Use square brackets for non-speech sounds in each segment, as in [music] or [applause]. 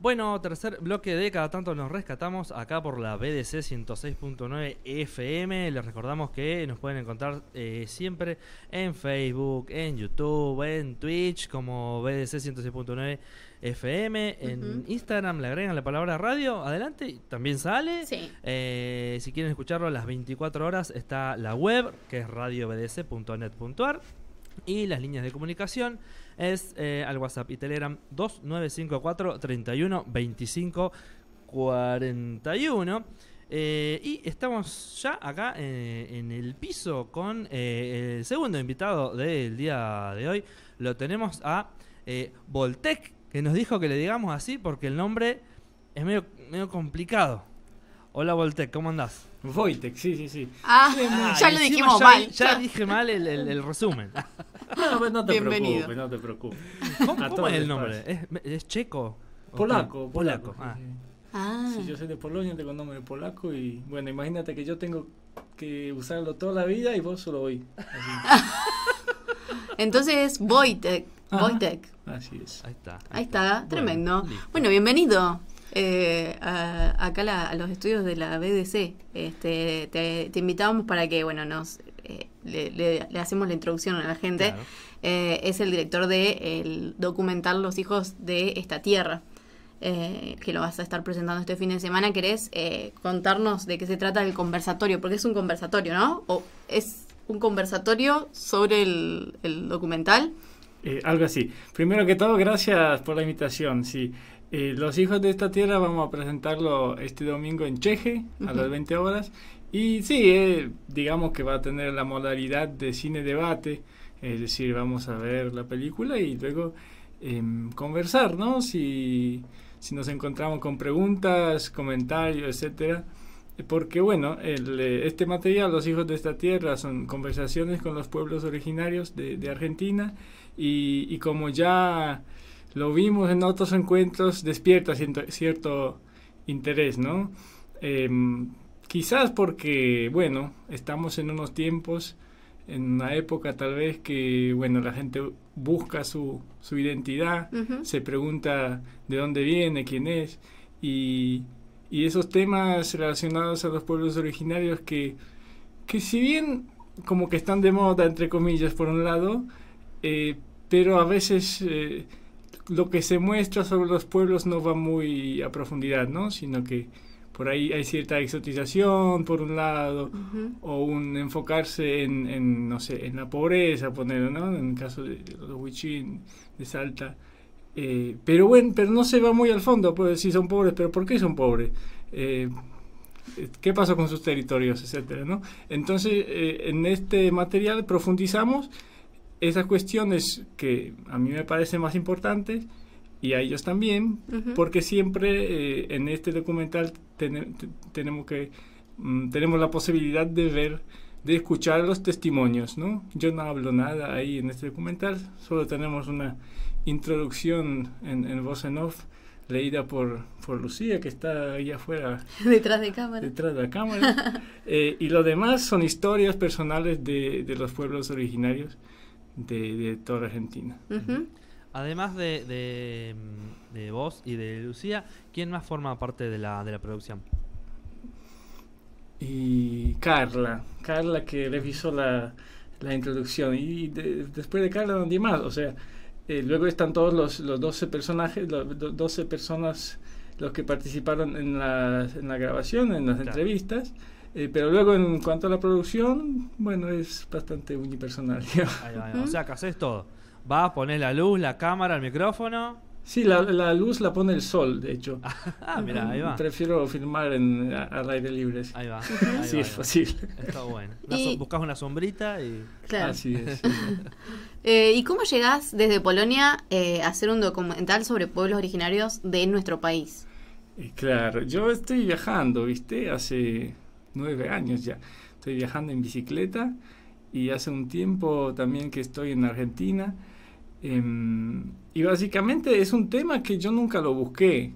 Bueno, tercer bloque de cada tanto nos rescatamos acá por la BDC 106.9 FM. Les recordamos que nos pueden encontrar eh, siempre en Facebook, en YouTube, en Twitch como BDC 106.9 FM. En Instagram le agregan la palabra radio, adelante, también sale. Sí. Eh, si quieren escucharlo a las 24 horas está la web que es radiobdc.net.ar y las líneas de comunicación es eh, al WhatsApp y Telegram 2954 31 25 41. y estamos ya acá eh, en el piso con eh, el segundo invitado del día de hoy. Lo tenemos a Voltec, que nos dijo que le digamos así porque el nombre es medio, medio complicado. Hola Voltec, ¿cómo andás? Wojtek, sí, sí, sí. Ah, ya lo dijimos mal. Ya dije mal el, el, resumen. [laughs] No, pues no te preocupes, no te preocupes. ¿Cómo, es el nombre? ¿Es, ¿Es, checo? Polaco, polaco. Ah. ah. Sí, yo soy de Polonia, tengo nombre polaco y bueno, imagínate que yo tengo que usarlo toda la vida y vos solo hoy. [laughs] Entonces, Wojtek. Wojtek. Así es. Ahí está. Ahí, está, tremendo. Bueno, bienvenido eh, acá a los estudios de la BDC. Este, te, invitamos para que, bueno, nos eh, le, hacemos la introducción a la gente. Eh, es el director de el documental Los hijos de esta tierra. Eh, que lo vas a estar presentando este fin de semana. ¿Querés contarnos de qué se trata el conversatorio? Porque es un conversatorio, ¿no? ¿O es un conversatorio sobre el, documental? algo así. Primero que todo, gracias por la invitación. Sí, eh, Los Hijos de esta Tierra vamos a presentarlo este domingo en Cheje a las 20 horas. Y sí, eh, digamos que va a tener la modalidad de cine-debate, es decir, vamos a ver la película y luego em, conversar, ¿no? Si, si nos encontramos con preguntas, comentarios, etcétera. Porque bueno, el, eh, este material, Los Hijos de esta Tierra, son conversaciones con los pueblos originarios de, de Argentina y, y como ya lo vimos en otros encuentros, despierta cierto, interés, ¿no? Em, quizás porque, bueno, estamos en unos tiempos, en una época tal vez que, bueno, la gente busca su, su identidad, se pregunta de dónde viene, quién es, y, y, esos temas relacionados a los pueblos originarios que, que si bien como que están de moda, entre comillas, por un lado, eh, pero a veces... Eh, lo que se muestra sobre los pueblos no va muy a profundidad, ¿no? Sino que por ahí hay cierta exotización, por un lado, o un enfocarse en, no sé, en la pobreza, ponerlo, ¿no? En el caso de, los huichín, de Salta. Eh, pero bueno, pero no se va muy al fondo, pues si son pobres, pero ¿por qué son pobres? Eh, ¿Qué pasa con sus territorios, etcétera, ¿no? Entonces, eh, en este material profundizamos esas cuestiones que a mí me parecen más importantes y a ellos también, porque siempre eh, en este documental tenemos que mm, tenemos la posibilidad de ver, de escuchar los testimonios, ¿no? Yo no hablo nada ahí en este documental, solo tenemos una introducción en, voz en off leída por, por Lucía, que está ahí afuera. [laughs] Detrás de cámara. Detrás de la cámara. [laughs] Eh, y lo demás son historias personales de, de los pueblos originarios de, toda Argentina. Además de, de, vos y de Lucía, ¿quién más forma parte de la, de la producción? Y Carla, Carla que revisó la, la introducción. Y después de Carla, nadie más. O sea, eh, luego están todos los, los 12 personajes, los 12 personas los que participaron en la, en la grabación, en las entrevistas. Eh, pero luego en cuanto a la producción, bueno, es bastante unipersonal. [laughs] O sea, que haces todo. Vas, pones la luz, la cámara, el micrófono. Sí, la, la luz la pone el sol, de hecho. [laughs] ah, mira, ahí va. Prefiero filmar en, al aire libre. Ahí va. [laughs] sí, es posible. Está bueno. buscas una sombrita y... Claro. Así es. eh, ¿Y cómo llegás desde Polonia eh, a hacer un documental sobre pueblos originarios de nuestro país? Eh, claro, yo estoy viajando, ¿viste? Hace nueve años ya. Estoy viajando en bicicleta y hace un tiempo también que estoy en Argentina. Em, y básicamente es un tema que yo nunca lo busqué.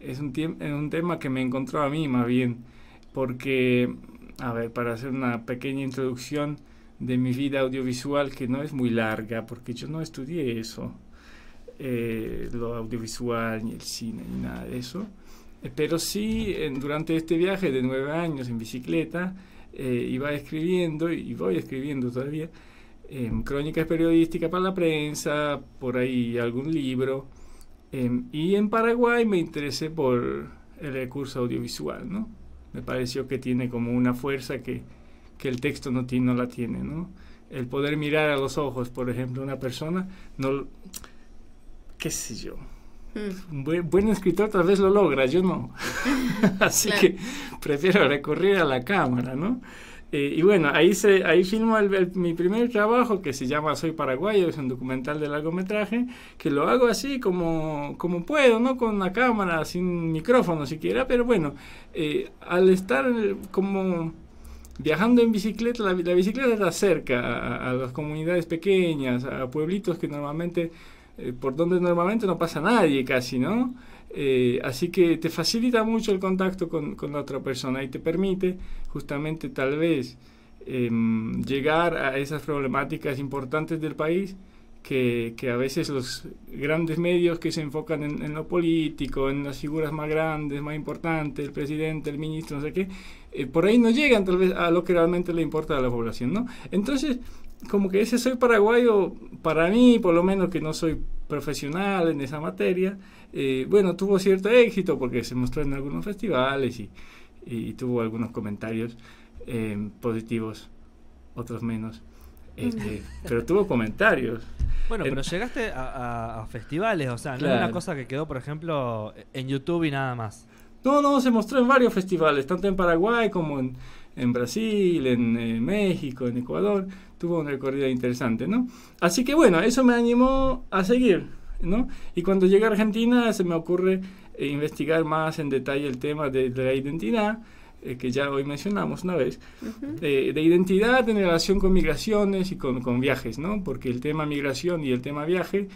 Es un, un tema que me encontró a mí más bien. Porque, a ver, para hacer una pequeña introducción de mi vida audiovisual que no es muy larga, porque yo no estudié eso. eh, lo audiovisual, ni el cine, ni nada de eso. Eh, pero sí, durante este viaje de nueve años en bicicleta, eh, iba escribiendo, y voy escribiendo todavía, em, crónicas periodísticas para la prensa, por ahí algún libro. Em, y en Paraguay me interesé por el recurso audiovisual, ¿no? Me pareció que tiene como una fuerza que, que el texto no, tiene, no la tiene, ¿no? El poder mirar a los ojos, por ejemplo, una persona, no, qué sé yo. Un buen, escritor tal vez lo logra, yo no. [laughs] [laughs] Así que prefiero recurrir a la cámara, ¿no? Eh, y bueno, ahí, se, ahí filmo mi primer trabajo que se llama Soy Paraguayo, es un documental de largometraje, que lo hago así como, como puedo, ¿no? Con una cámara, sin micrófono siquiera, pero bueno, eh, al estar como viajando en bicicleta, la, bicicleta está cerca a, a, las comunidades pequeñas, a pueblitos que normalmente eh, por donde normalmente no pasa nadie casi, ¿no? Eh, así que te facilita mucho el contacto con, con, la otra persona y te permite justamente tal vez em, llegar a esas problemáticas importantes del país que, que, a veces los grandes medios que se enfocan en, lo político, en las figuras más grandes, más importantes, el presidente, el ministro, no sé qué, eh, por ahí no llegan tal vez a lo que realmente le importa a la población, ¿no? Entonces, como que ese soy paraguayo, para mí, por lo menos que no soy profesional en esa materia, eh, bueno, tuvo cierto éxito porque se mostró en algunos festivales y, y tuvo algunos comentarios eh, positivos, otros menos. Este, [laughs] pero tuvo comentarios. Bueno, pero llegaste a, festivales, o sea, no es una cosa que quedó, por ejemplo, en YouTube y nada más. No, no, se mostró en varios festivales, tanto en Paraguay como en, en Brasil, en, eh, México, en Ecuador, tuvo un recorrido interesante, ¿no? Así que bueno, eso me animó a seguir, ¿no? Y cuando llegué a Argentina se me ocurre eh, investigar más en detalle el tema de, la identidad, eh, que ya hoy mencionamos una vez, de, identidad en relación con migraciones y con, con, viajes, ¿no? Porque el tema migración y el tema viaje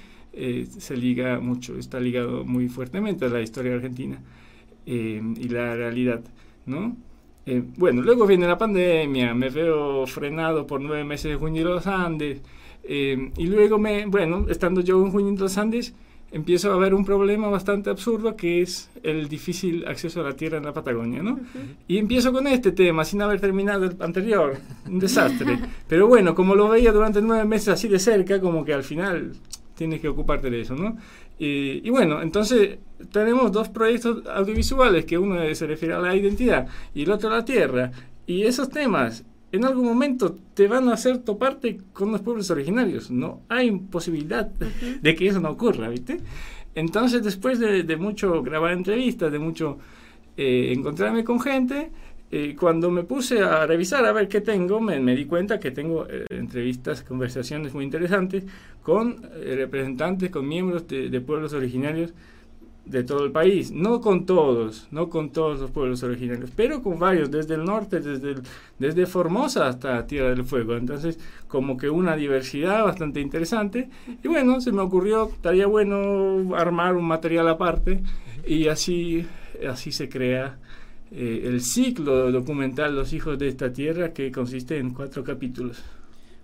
se liga mucho, está ligado muy fuertemente a la historia argentina y la realidad, ¿no? Eh, bueno, luego viene la pandemia, me veo frenado por nueve meses de junio de los Andes, eh, y luego, me, bueno, estando yo en junio de los Andes, empiezo a ver un problema bastante absurdo que es el difícil acceso a la tierra en la Patagonia, ¿no? Y empiezo con este tema sin haber terminado el anterior, un desastre. Pero bueno, como lo veía durante nueve meses así de cerca, como que al final tienes que ocuparte de eso, ¿no? Y, bueno, entonces tenemos dos proyectos audiovisuales, que uno se refiere a la identidad y el otro a la tierra. Y esos temas en algún momento te van a hacer toparte con los pueblos originarios. No hay posibilidad de que eso no ocurra, ¿viste? Entonces, después de, mucho grabar entrevistas, de mucho eh, encontrarme con gente, eh, cuando me puse a revisar a ver qué tengo, me, di cuenta que tengo eh, entrevistas, conversaciones muy interesantes con eh, representantes, con miembros de, pueblos originarios de todo el país. No con todos, no con todos los pueblos originarios, pero con varios, desde el norte, desde, desde Formosa hasta Tierra del Fuego. Entonces, como que una diversidad bastante interesante. Y bueno, se me ocurrió, estaría bueno armar un material aparte y así, así se crea eh, el ciclo documental Los hijos de esta tierra que consiste en cuatro capítulos.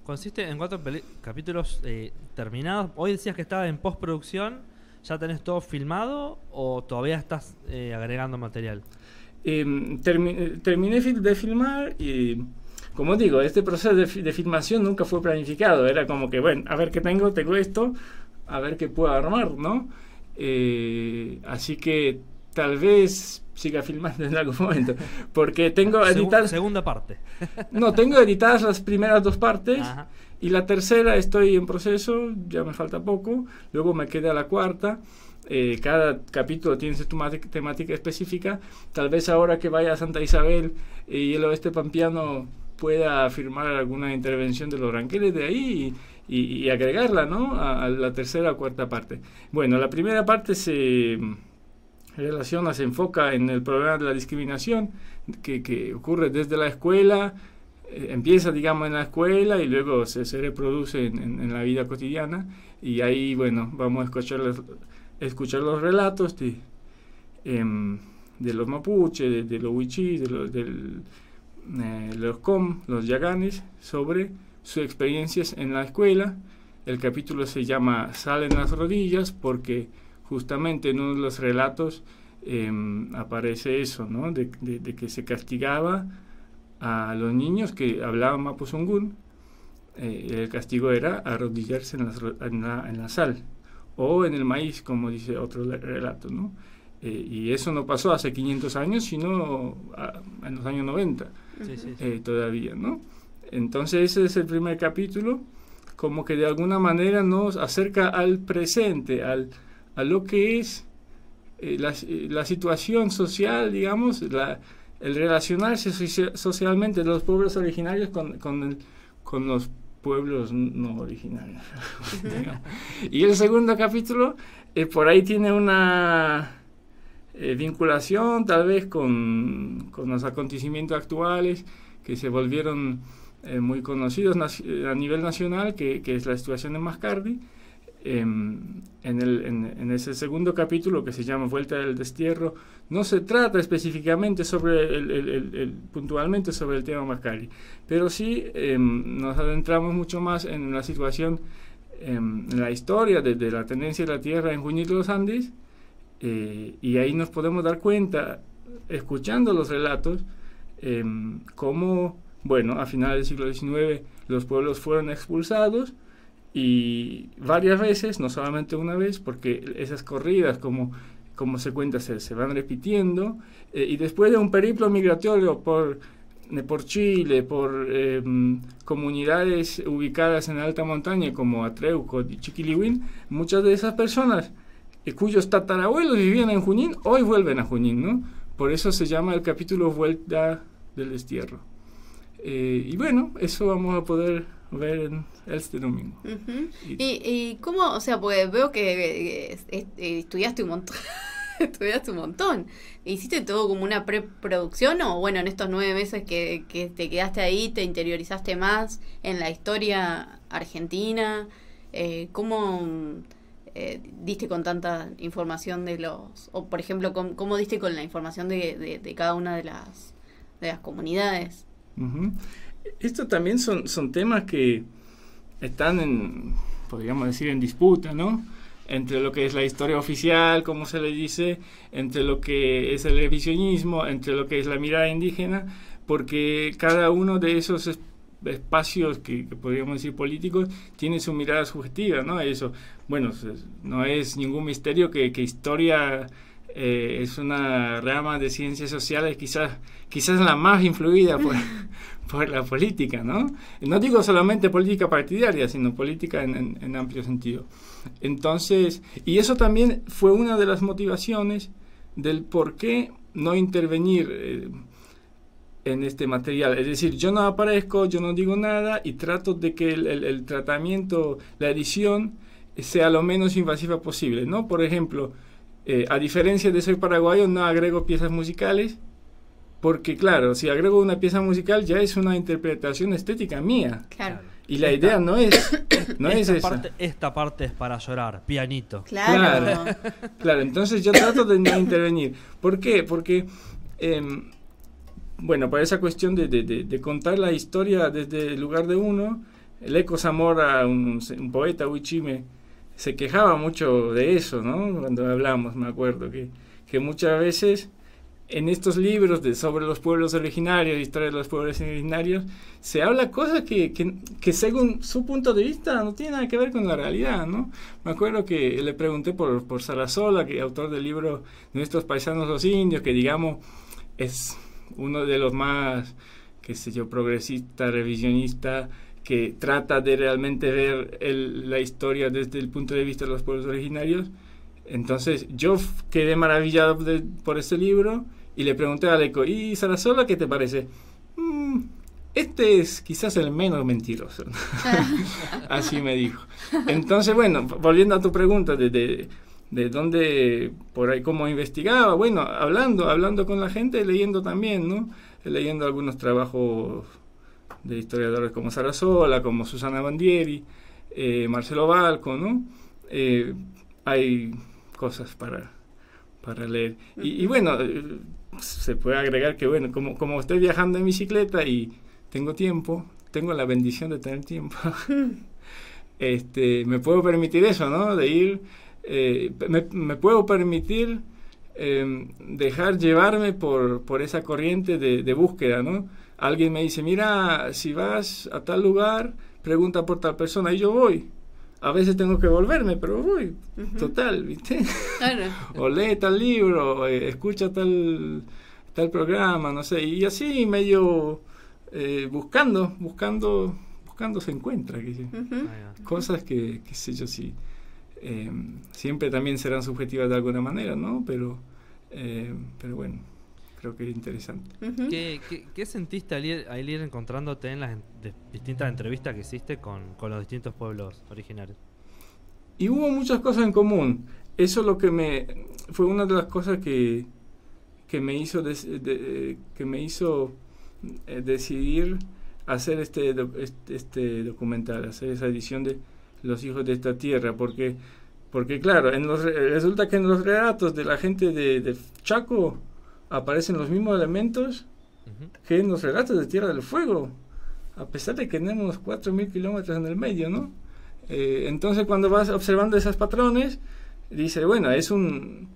Consiste en cuatro capítulos eh, terminados. Hoy decías que estaba en postproducción. ¿Ya tenés todo filmado o todavía estás eh, agregando material? Em, terminé de filmar y, como digo, este proceso de, de, filmación nunca fue planificado. Era como que, bueno, a ver qué tengo, tengo esto, a ver qué puedo armar, ¿no? así que tal vez siga filmando en algún momento. Porque tengo editadas. Segunda parte. no, tengo editadas las primeras dos partes. Y la tercera estoy en proceso, ya me falta poco. Luego me queda la cuarta. Eh, cada capítulo tiene su temática específica. Tal vez ahora que vaya a Santa Isabel y el oeste pampeano pueda firmar alguna intervención de los ranqueles de ahí y, agregarla ¿no? a, a, la tercera o cuarta parte. Bueno, la primera parte se relaciona, se enfoca en el problema de la discriminación que, ocurre desde la escuela, eh, empieza, digamos, en la escuela y luego se, se reproduce en, la vida cotidiana. Y ahí, bueno, vamos a escuchar los, escuchar los relatos de, em, de los mapuches, de, los huichí, de los, eh, los com, los yaganes, sobre sus experiencias en la escuela el capítulo se llama Salen las rodillas porque justamente en uno de los relatos em, aparece eso, ¿no? De, que se castigaba a los niños que hablaban mapuzungún. Eh, el castigo era arrodillarse en, en, la, sal o en el maíz, como dice otro relato, ¿no? Eh, y eso no pasó hace 500 años, sino en los años 90 eh, todavía, ¿no? Entonces ese es el primer capítulo, como que de alguna manera nos acerca al presente, al, a lo que es eh, la, situación social, digamos, la, el relacionarse socialmente de los pueblos originarios con, con, con los pueblos no originarios. [laughs] y el segundo capítulo, por ahí tiene una eh, vinculación tal vez con, con, los acontecimientos actuales que se volvieron eh, muy conocidos eh, a nivel nacional, que, que, es la situación de Mascardi. Em, en, el, en, ese segundo capítulo que se llama Vuelta del Destierro, no se trata específicamente sobre el, el, puntualmente sobre el tema Mascardi, pero sí em, nos adentramos mucho más en la situación, em, en la historia de, de, la tendencia de la Tierra en Junín de los Andes, eh, y ahí nos podemos dar cuenta, escuchando los relatos, eh, cómo, bueno, a finales del siglo XIX los pueblos fueron expulsados y varias veces, no solamente una vez, porque esas corridas, como, como se cuenta, se, se van repitiendo, eh, y después de un periplo migratorio por, por Chile, por comunidades ubicadas en alta montaña como Atreuco y Chiquilihuín, muchas de esas personas cuyos tatarabuelos vivían en Junín, hoy vuelven a Junín, ¿no? Por eso se llama el capítulo Vuelta del Destierro. Eh, y bueno, eso vamos a poder ver en este domingo. y, y, cómo, o sea, pues veo que estudiaste un montón. [laughs] estudiaste un montón. ¿Hiciste todo como una preproducción o bueno, en estos nueve meses que, que te quedaste ahí, te interiorizaste más en la historia argentina? Eh, ¿Cómo eh, diste con tanta información de los, o por ejemplo, cómo, diste con la información de, de, cada una de las, de las comunidades. Esto también son, son temas que están en, podríamos decir, en disputa, ¿no? Entre lo que es la historia oficial, como se le dice, entre lo que es el revisionismo, entre lo que es la mirada indígena, porque cada uno de esos espacios que, podríamos decir políticos tienen su mirada subjetiva, ¿no? Eso, bueno, no es ningún misterio que, que historia eh, es una rama de ciencias sociales quizás, quizás la más influida por, [laughs] por, la política, ¿no? No digo solamente política partidaria, sino política en, amplio sentido. Entonces, y eso también fue una de las motivaciones del por qué no intervenir. Eh, en este material. Es decir, yo no aparezco, yo no digo nada y trato de que el, tratamiento, la edición, sea lo menos invasiva posible, ¿no? Por ejemplo, eh, a diferencia de Soy Paraguayo, no agrego piezas musicales, porque claro, si agrego una pieza musical ya es una interpretación estética mía. Claro. Y la idea no es, no esta es esa. Parte, esta parte es para llorar, pianito. Claro. Claro, entonces yo trato de no intervenir. ¿Por qué? Porque... Eh, bueno, para esa cuestión de, de, contar la historia desde el lugar de uno, el Eco Zamora, un, un poeta huichime, se quejaba mucho de eso, ¿no? Cuando hablamos, me acuerdo, que, que muchas veces en estos libros de, sobre los pueblos originarios, historia de los pueblos originarios, se habla cosas que, que, que, según su punto de vista no tienen nada que ver con la realidad, ¿no? Me acuerdo que le pregunté por, por Sarasola, que autor del libro Nuestros paisanos los indios, que digamos es uno de los más, qué sé yo, progresista, revisionista, que trata de realmente ver la historia desde el punto de vista de los pueblos originarios. Entonces yo quedé maravillado por ese libro y le pregunté a Aleco, ¿y Sarasola qué te parece? Mm, este es quizás el menos mentiroso. [laughs] Así me dijo. Entonces, bueno, volviendo a tu pregunta de, de de dónde, por ahí, cómo investigaba, bueno, hablando, hablando con la gente, leyendo también, ¿no? Leyendo algunos trabajos de historiadores como Sarasola, como Susana Bandieri, eh, Marcelo Balco, ¿no? Eh, hay cosas para, para leer. Y, bueno, eh, se puede agregar que, bueno, como, como estoy viajando en bicicleta y tengo tiempo, tengo la bendición de tener tiempo. [laughs] este, me puedo permitir eso, ¿no? De ir, eh, me, puedo permitir em, dejar llevarme por, por esa corriente de, de, búsqueda, ¿no? Alguien me dice, mira, si vas a tal lugar, pregunta por tal persona y yo voy. A veces tengo que volverme, pero voy. Total, ¿viste? [laughs] o lee tal libro, eh, escucha tal, tal programa, no sé. Y así medio eh, buscando, buscando, buscando se encuentra. Cosas que, qué sé yo, sí. Em, siempre también serán subjetivas de alguna manera, ¿no? Pero, eh, pero bueno creo que es interesante. ¿Qué, qué, sentiste al ir, ir, encontrándote en las distintas entrevistas que hiciste con, los distintos pueblos originarios? Y hubo muchas cosas en común. Eso lo que me fue una de las cosas que, que me hizo que me hizo eh, decidir hacer este, este, este, documental, hacer esa edición de Los hijos de esta tierra, porque porque claro, en los, resulta que en los relatos de la gente de, de Chaco aparecen los mismos elementos que en los relatos de Tierra del Fuego, a pesar de que tenemos 4.000 kilómetros en el medio, ¿no? Eh, entonces cuando vas observando esos patrones, dice, bueno, es un...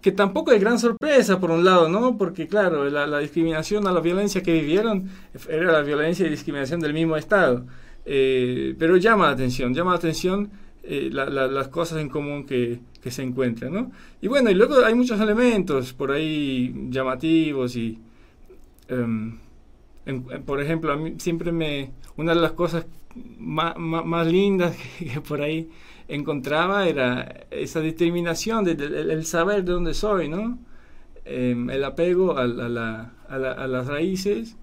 que tampoco es gran sorpresa por un lado, ¿no? Porque claro, la, discriminación a la violencia que vivieron era la violencia y discriminación del mismo Estado. Eh, pero llama la atención, llama la atención eh, las cosas en común que, se encuentran, ¿no? Y bueno, y luego hay muchos elementos por ahí llamativos y, em, por ejemplo, a mí siempre me, una de las cosas más, más, lindas [laughs] que, por ahí encontraba era esa determinación, de, el, saber de dónde soy, ¿no? Em, el apego a, la, a, las raíces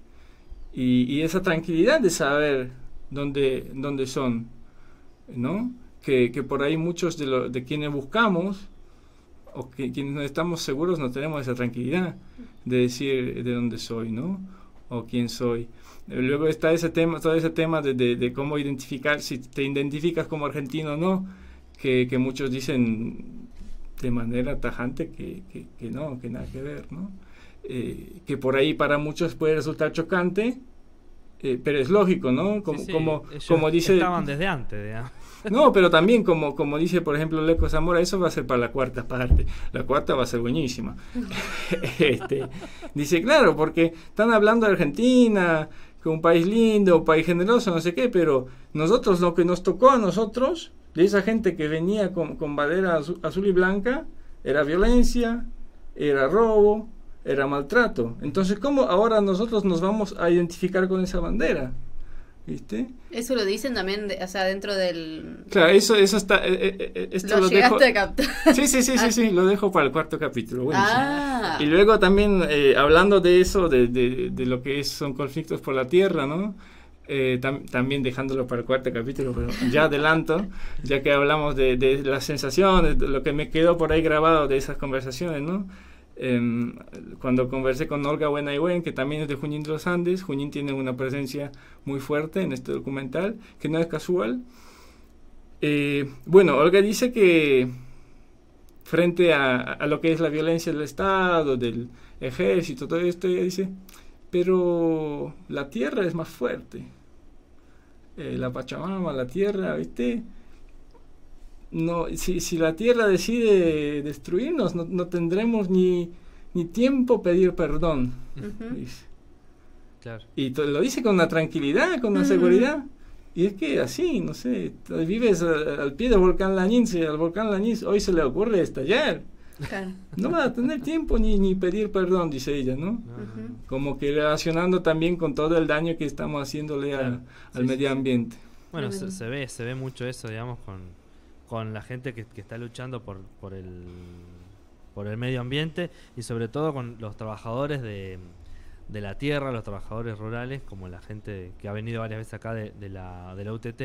y, y, esa tranquilidad de saber dónde, dónde son, ¿no? Que, que por ahí muchos de, lo, de quienes buscamos o que quienes no estamos seguros no tenemos esa tranquilidad de decir de dónde soy, ¿no? O quién soy. Luego está ese tema, todo ese tema de, de, cómo identificar, si te identificas como argentino o no, que, que muchos dicen de manera tajante que, que, no, que nada que ver, ¿no? Eh, que por ahí para muchos puede resultar chocante, eh, pero es lógico, ¿no? Como, como, como dice... Estaban desde antes. No, pero también como, como dice, por ejemplo, Leco Zamora, eso va a ser para la cuarta parte. La cuarta va a ser buenísima. [laughs] este, dice, claro, porque están hablando de Argentina, que un país lindo, un país generoso, no sé qué, pero nosotros lo que nos tocó a nosotros, de esa gente que venía con, bandera azul, azul y blanca, era violencia, era robo, era maltrato. Entonces, ¿cómo ahora nosotros nos vamos a identificar con esa bandera? ¿Viste? Eso lo dicen también, o sea, dentro del... Claro, eso, eso está... Eh, eh, eh, esto lo, dejo... [laughs] Sí, sí, sí, sí, sí, lo dejo para el cuarto capítulo. Ah. Y luego también, hablando de eso, de, de, lo que son conflictos por la tierra, ¿no? también dejándolo para el cuarto capítulo, pero ya adelanto, ya que hablamos de, de las sensaciones, de lo que me quedó por ahí grabado de esas conversaciones, ¿no? Em, cuando conversé con Olga Buenayuen, que también es de Junín de los Andes, Junín tiene una presencia muy fuerte en este documental, que no es casual. Eh, bueno, Olga dice que frente a, lo que es la violencia del Estado, del ejército, todo esto, ella dice, pero la tierra es más fuerte. Eh, la Pachamama, la tierra, ¿viste? No, si, si la tierra decide destruirnos, no, no tendremos ni, ni tiempo pedir perdón. Y lo dice con una tranquilidad, con una seguridad. Y es que así, no sé, vives al, pie del volcán Lanín, si al volcán Lanín hoy se le ocurre estallar. No va a tener tiempo ni, ni pedir perdón, dice ella, ¿no? Como que relacionando también con todo el daño que estamos haciéndole al medio ambiente. Bueno, se, se, ve, se ve mucho eso, digamos, con, con la gente que, está luchando por, por, el, por el medio ambiente y sobre todo con los trabajadores de, de la tierra, los trabajadores rurales, como la gente que ha venido varias veces acá de, la, de la UTT,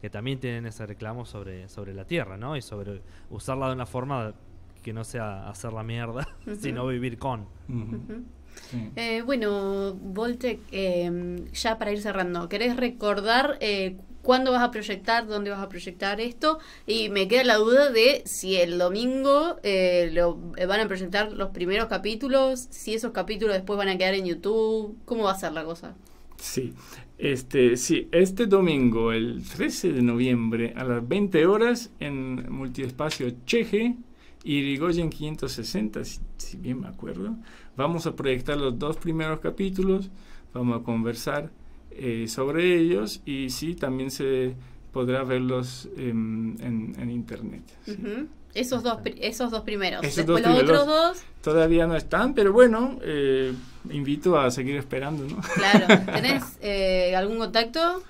que también tienen ese reclamo sobre, sobre la tierra, ¿no? Y sobre usarla de una forma que no sea hacer la mierda, [laughs] sino vivir con. Eh, bueno, Voltec, eh, ya para ir cerrando, ¿querés recordar eh, cuándo vas a proyectar, dónde vas a proyectar esto. Y me queda la duda de si el domingo eh, lo eh, van a proyectar los primeros capítulos, si esos capítulos después van a quedar en YouTube, ¿cómo va a ser la cosa? Sí. Este, sí, este domingo, el 13 de noviembre, a las 20 horas, en Multiespacio Cheje, Irigoyen 560, si, si, bien me acuerdo. Vamos a proyectar los dos primeros capítulos, vamos a conversar eh, sobre ellos y sí, también se podrá verlos en, en, en internet. ¿sí? Uh -huh. Esos dos, esos dos primeros. Esos Después dos los primeros otros dos. Todavía no están, pero bueno, eh, invito a seguir esperando, ¿no? Claro. [laughs] ¿Tenés eh, algún contacto?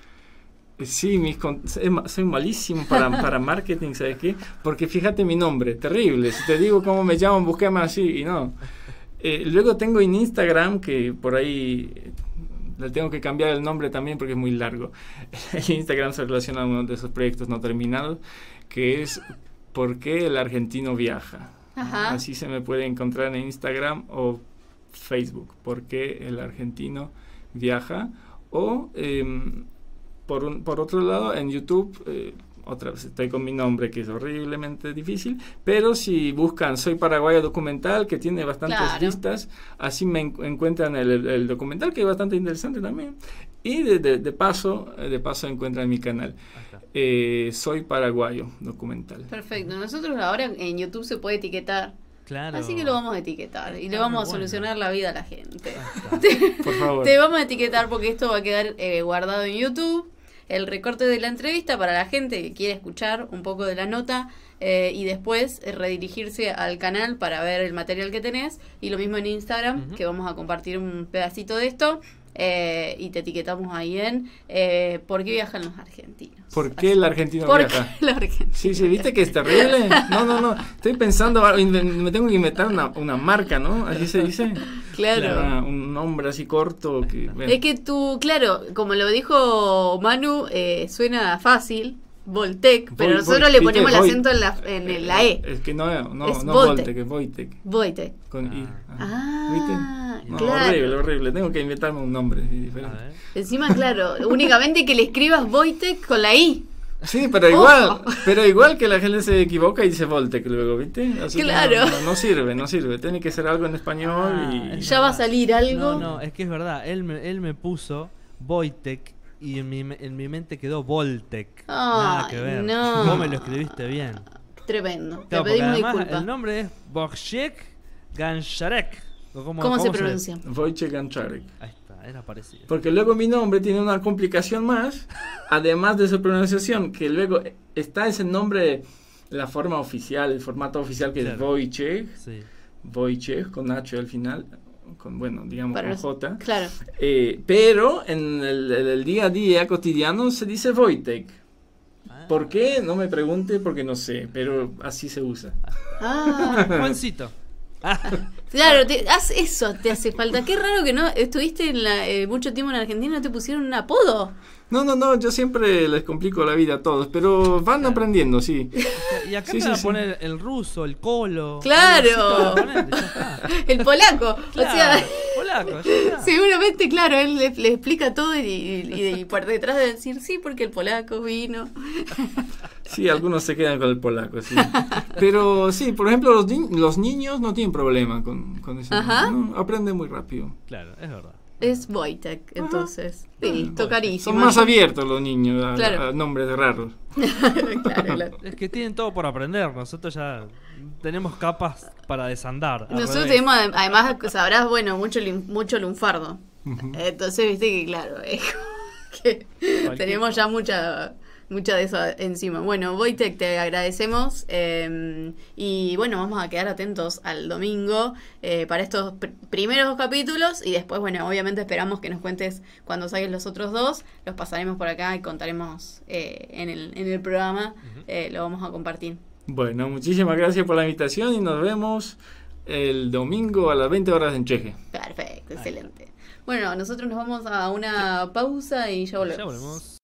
Sí, mis con- soy malísimo para, para marketing, ¿sabes qué? Porque fíjate mi nombre, terrible. Si te digo cómo me llaman, búscame así y no. Eh, luego tengo en Instagram, que por ahí eh, le tengo que cambiar el nombre también porque es muy largo. [laughs] El Instagram se relaciona a uno de esos proyectos no terminados, que es ¿Por qué el argentino viaja? Ajá. Así se me puede encontrar en Instagram o Facebook. ¿Por qué el argentino viaja? O em, por, un, por otro lado, en YouTube, eh, otra vez estoy con mi nombre, que es horriblemente difícil, pero si buscan Soy Paraguayo Documental, que tiene bastantes Claro. vistas, así me en- encuentran el, el- el documental, que es bastante interesante también. Y de, de- de paso, de paso encuentran mi canal. Eh, Soy Paraguayo Documental. Perfecto. Nosotros ahora en YouTube se puede etiquetar. Claro. Así que lo vamos a etiquetar y le vamos a solucionar la vida a la gente. Está. [laughs] Por favor. Te vamos a etiquetar porque esto va a quedar eh, guardado en YouTube. El recorte de la entrevista para la gente que quiere escuchar un poco de la nota eh, y después eh, redirigirse al canal para ver el material que tenés. Y lo mismo en Instagram, que vamos a compartir un pedacito de esto. Eh, y te etiquetamos ahí en eh, ¿Por qué viajan los argentinos? ¿Por qué el argentino ¿Por viaja? qué los argentinos? Sí, sí, ¿viste que es terrible? [laughs] No, no, no. Estoy pensando, inven- me tengo que inventar una, una marca, ¿no? Así se dice. Claro. Una- un nombre así corto. Que, bueno. Es que tú, claro, como lo dijo Manu, eh, suena fácil, Voltec, pero Vol- nosotros Vol- le ponemos el acento en la, en la E. Es que no, no, Es no Voltec. Voltec, es Voitec. Voltec. Con I. Ah, ¿Viste? No, claro. horrible, horrible. Tengo que inventarme un nombre diferente. Encima, claro, [laughs] únicamente que le escribas Voitec con la I. Sí, pero igual, Ojo. pero igual que la gente se equivoca y dice Voltec luego, ¿viste? Así Claro. No, no sirve, no sirve. Tiene que ser algo en español Ah, y... Ya va a salir algo. No, no, es que es verdad. Él me, él me puso Voitec y en mi, en mi mente quedó Voltec. Nada Ay, que ver. no. Vos me lo escribiste bien. Tremendo. Claro, Te pedimos además disculpas. el nombre es Borjek Gansharek. ¿O ¿Cómo, se pronuncia? Wojciech Gancharek. Ahí está, era parecido. Porque luego mi nombre tiene una complicación más, además de su pronunciación, que luego está ese nombre, la forma oficial, el formato oficial que es Claro. Wojciech, Sí. Wojciech con H al final, con bueno, digamos Para con los- J. Claro. Eh, pero en el, el- el día a día cotidiano se dice Wojtek. Ah. ¿Por qué? No me pregunte porque no sé, pero así se usa. Ah, [laughs] Juancito. [laughs] claro, te, haz eso te hace falta. Qué raro que no estuviste en la, eh, mucho tiempo en Argentina y no te pusieron un apodo. No, no, no, yo siempre les complico la vida a todos, pero van aprendiendo, sí. Y acá Sí, te sí, va a sí. poner el ruso, el colo. Claro. poner. [laughs] El polaco. Claro, O sea, polaco, seguramente, claro, él le, le explica todo y, y- y por detrás de decir sí, porque el polaco vino. [laughs] Sí, algunos se quedan con el polaco, sí. Pero sí, por ejemplo, los, ni- los niños no tienen problema con, con. Ajá. ¿no? Aprenden muy rápido. Claro, es verdad. Es Wojtek, entonces. Listo, Son carísimo. más abiertos los niños a, Claro. a nombres raros. [laughs] claro, claro. Es que tienen todo por aprender. Nosotros ya tenemos capas para desandar. Nosotros revés. tenemos, adem- además, sabrás, bueno, mucho, mucho lunfardo. Entonces, viste que, claro, es que tenemos ya mucha mucha de eso encima. Bueno, Wojtek, te agradecemos. eh, y bueno, vamos a quedar atentos al domingo eh, para estos pr- primeros dos capítulos. Y después, bueno, obviamente esperamos que nos cuentes cuando salgan los otros dos. Los pasaremos por acá y contaremos eh, en, el, en el programa. eh, lo vamos a compartir. Bueno, muchísimas gracias por la invitación y nos vemos el domingo a las 20 horas en Cheje. Perfecto, excelente. Bueno, nosotros nos vamos a una pausa y ya volvemos. Ya volvemos.